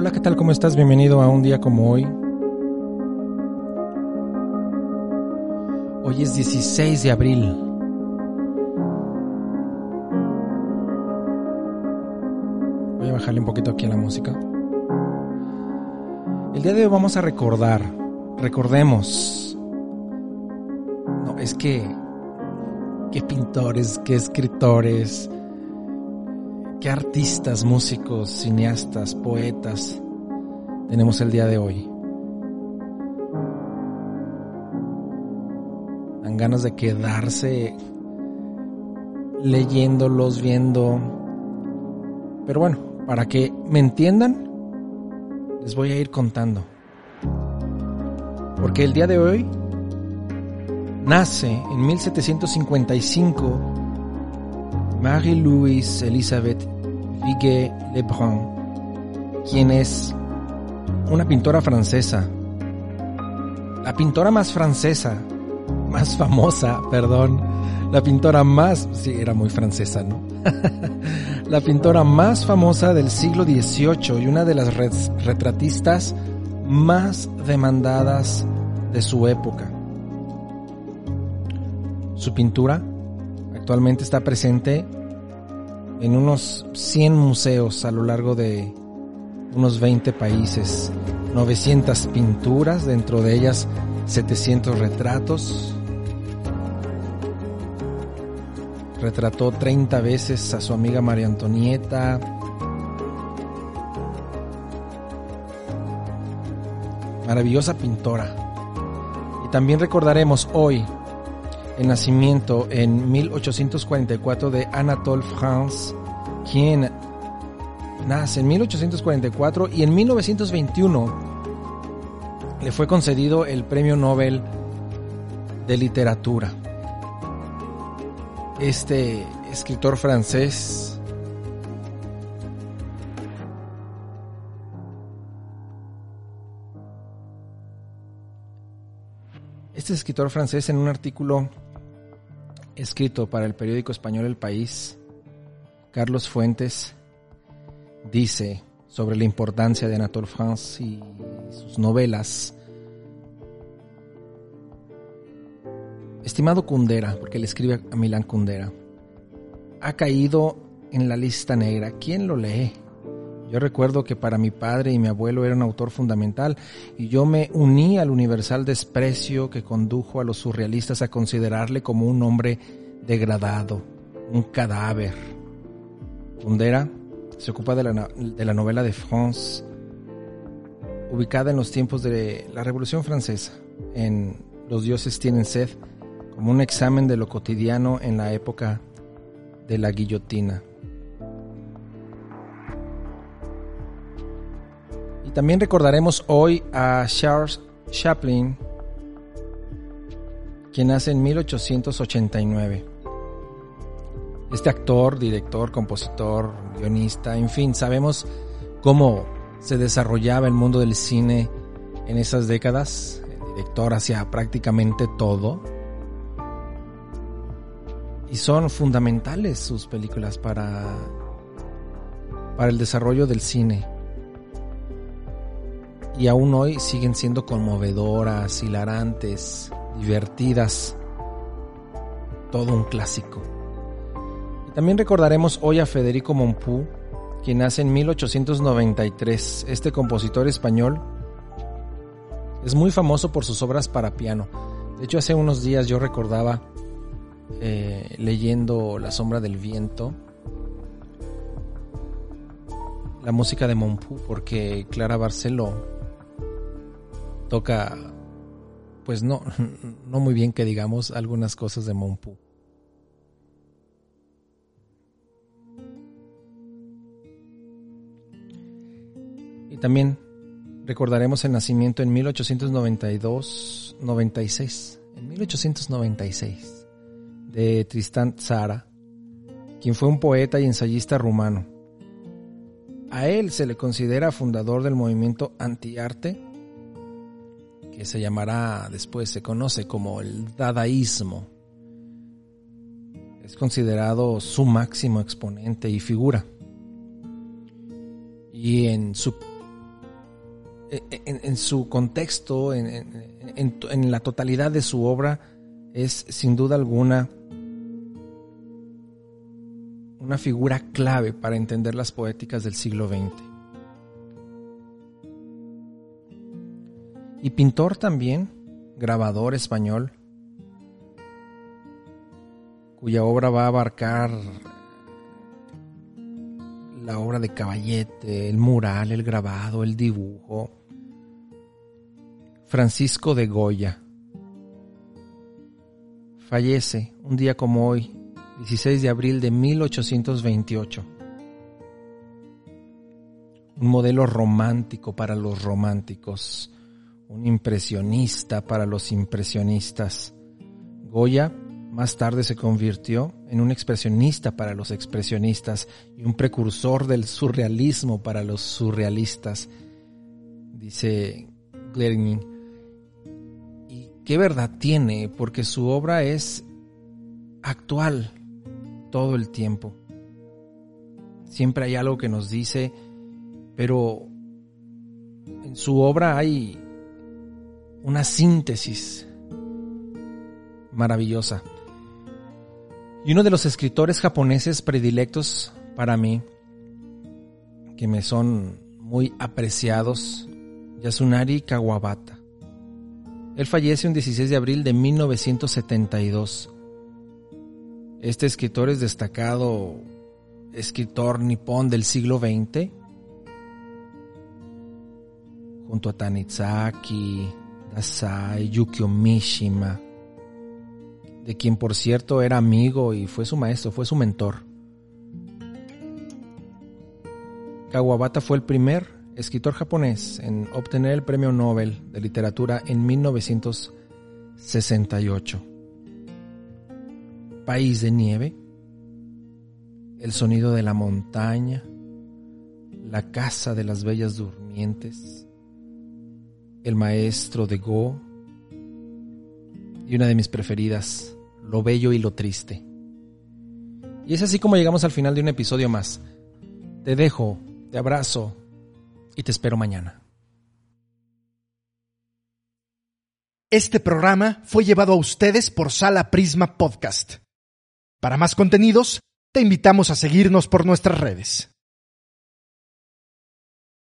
Hola, ¿qué tal? ¿Cómo estás? Bienvenido a un día como hoy. Hoy es 16 de abril. Voy a bajarle un poquito aquí a la música. El día de hoy vamos a recordar, recordemos. No, es que, qué pintores, qué escritores, qué artistas, músicos, cineastas, poetas tenemos el día de hoy. Dan ganas de quedarse leyéndolos, viendo. Pero bueno, para que me entiendan, les voy a ir contando. Porque el día de hoy nace en 1755 Marie-Louise Elizabeth Vigue Lebrun, quien es una pintora francesa, la pintora más francesa, más famosa, perdón, la pintora más, sí, era muy francesa, ¿no? la pintora más famosa del siglo XVIII y una de las retratistas más demandadas de su época. Su pintura actualmente está presente en unos 100 museos a lo largo de unos 20 países, 900 pinturas, dentro de ellas 700 retratos. Retrató 30 veces a su amiga María Antonieta. Maravillosa pintora. Y también recordaremos hoy el nacimiento en 1844 de Anatole France, quien nace en 1844 y en 1921 le fue concedido el Premio Nobel de Literatura. Este escritor francés Este escritor francés en un artículo escrito para el periódico español El País, Carlos Fuentes, dice sobre la importancia de Anatole France y sus novelas. Estimado Kundera, porque le escribe a Milán Kundera, ha caído en la lista negra. ¿Quién lo lee? Yo recuerdo que para mi padre y mi abuelo era un autor fundamental y yo me uní al universal desprecio que condujo a los surrealistas a considerarle como un hombre degradado, un cadáver. Kundera se ocupa de la, de la novela de France, ubicada en los tiempos de la Revolución Francesa, en Los dioses tienen sed, como un examen de lo cotidiano en la época de la guillotina. También recordaremos hoy a Charles Chaplin, quien nace en 1889. Este actor, director, compositor, guionista, en fin, sabemos cómo se desarrollaba el mundo del cine en esas décadas. El director hacía prácticamente todo. Y son fundamentales sus películas para, para el desarrollo del cine. Y aún hoy siguen siendo conmovedoras, hilarantes, divertidas. Todo un clásico. También recordaremos hoy a Federico Mompou, quien nace en 1893. Este compositor español es muy famoso por sus obras para piano. De hecho, hace unos días yo recordaba eh, leyendo La sombra del viento, la música de Mompou, porque Clara Barceló toca, pues no, no muy bien que digamos algunas cosas de Monpu. Y también recordaremos el nacimiento en 1892-96, en 1896, de Tristán Zara, quien fue un poeta y ensayista rumano. A él se le considera fundador del movimiento antiarte que se llamará después, se conoce como el dadaísmo. Es considerado su máximo exponente y figura. Y en su, en, su contexto, en la totalidad de su obra, es sin duda alguna una figura clave para entender las poéticas del siglo XX. Y pintor también, grabador español, cuya obra va a abarcar la obra de Caballete, el mural, el grabado, el dibujo. Francisco de Goya. Fallece un día como hoy, 16 de abril de 1828. Un modelo romántico para los románticos, un impresionista para los impresionistas. Goya más tarde se convirtió en un expresionista para los expresionistas y un precursor del surrealismo para los surrealistas, dice Glerning. Y qué verdad tiene, porque su obra es actual, todo el tiempo. Siempre hay algo que nos dice, pero en su obra hay una síntesis maravillosa. Y uno de los escritores japoneses predilectos para mí, que me son muy apreciados, Yasunari Kawabata. Él fallece un 16 de abril de 1972 este escritor es destacado escritor nipón del siglo XX, junto a Tanizaki, Dasai, Yukio Mishima, de quien por cierto era amigo y fue su maestro, fue su mentor. Kawabata fue el primer escritor japonés en obtener el Premio Nobel de Literatura en 1968 país de nieve, el sonido de la montaña, la casa de las bellas durmientes, el maestro de Go y una de mis preferidas, lo bello y lo triste. Y es así como llegamos al final de un episodio más. Te dejo, te abrazo y te espero mañana. Este programa fue llevado a ustedes por Sala Prisma Podcast. Para más contenidos, te invitamos a seguirnos por nuestras redes.